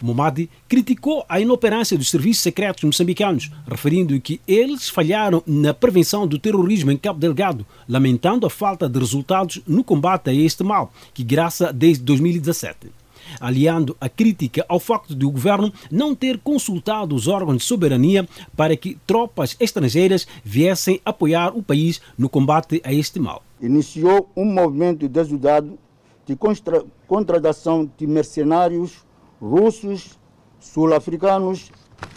Momadi criticou a inoperância dos serviços secretos moçambicanos, referindo que eles falharam na prevenção do terrorismo em Cabo Delgado, lamentando a falta de resultados no combate a este mal, que graça desde 2017 aliando a crítica ao facto de o governo não ter consultado os órgãos de soberania para que tropas estrangeiras viessem apoiar o país no combate a este mal. Iniciou um movimento desudado de contratação de mercenários russos, sul-africanos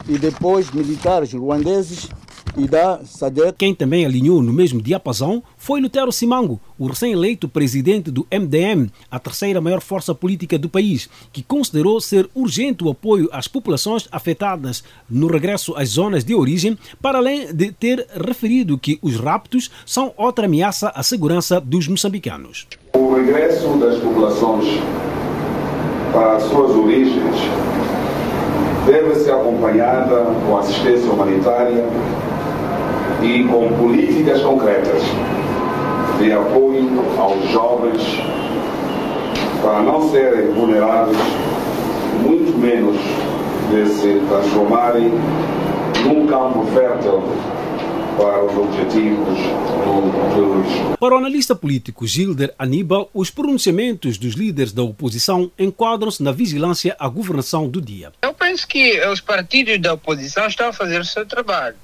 e depois militares ruandeses e da SADEC. Quem também alinhou no mesmo diapasão foi Lutero Simango, o recém-eleito presidente do MDM, a terceira maior força política do país, que considerou ser urgente o apoio às populações afetadas no regresso às zonas de origem, para além de ter referido que os raptos são outra ameaça à segurança dos moçambicanos. O regresso das populações para as suas origens deve ser acompanhada com assistência humanitária e com políticas concretas de apoio aos jovens para não serem vulnerados, muito menos de se transformarem num campo fértil para os objetivos do terrorismo. Para o analista político Gilder Aníbal, os pronunciamentos dos líderes da oposição enquadram-se na vigilância à governação do dia. Eu penso que os partidos da oposição estão a fazer o seu trabalho.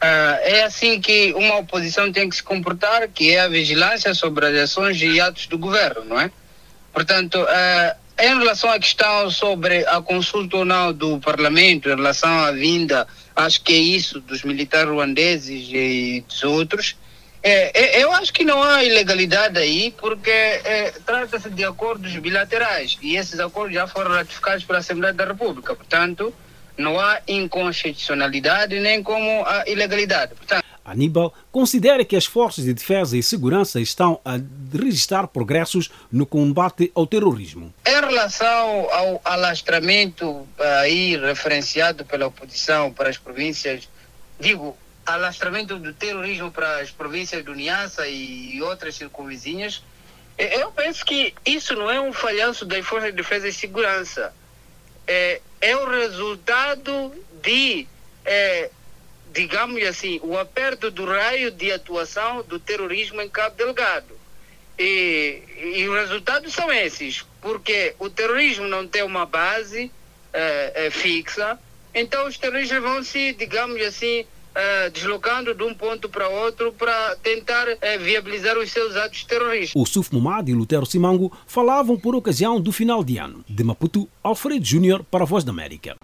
Uh, é assim que uma oposição tem que se comportar, que é a vigilância sobre as ações e atos do governo, não é? Portanto, uh, em relação à questão sobre a consulta ou não do Parlamento, em relação à vinda, acho que é isso, dos militares ruandeses e dos outros, é, é, eu acho que não há ilegalidade aí, porque é, trata-se de acordos bilaterais e esses acordos já foram ratificados pela Assembleia da República. Portanto, não há inconstitucionalidade nem como a ilegalidade. Portanto, Aníbal considera que as forças de defesa e segurança estão a registrar progressos no combate ao terrorismo. Em relação ao alastramento aí referenciado pela oposição para as províncias, digo, alastramento do terrorismo para as províncias do Niassa e outras circunvizinhas, eu penso que isso não é um falhanço das forças de defesa e segurança. É, é o resultado de, é, digamos assim, o aperto do raio de atuação do terrorismo em Cabo Delgado. E, e os resultados são esses, porque o terrorismo não tem uma base é, é, fixa, então os terroristas vão se, digamos assim, Uh, deslocando de um ponto para outro para tentar viabilizar os seus atos terroristas. O Suf Momad e Lutero Simango falavam por ocasião do final de ano. De Maputo, Alfredo Júnior para a Voz da América.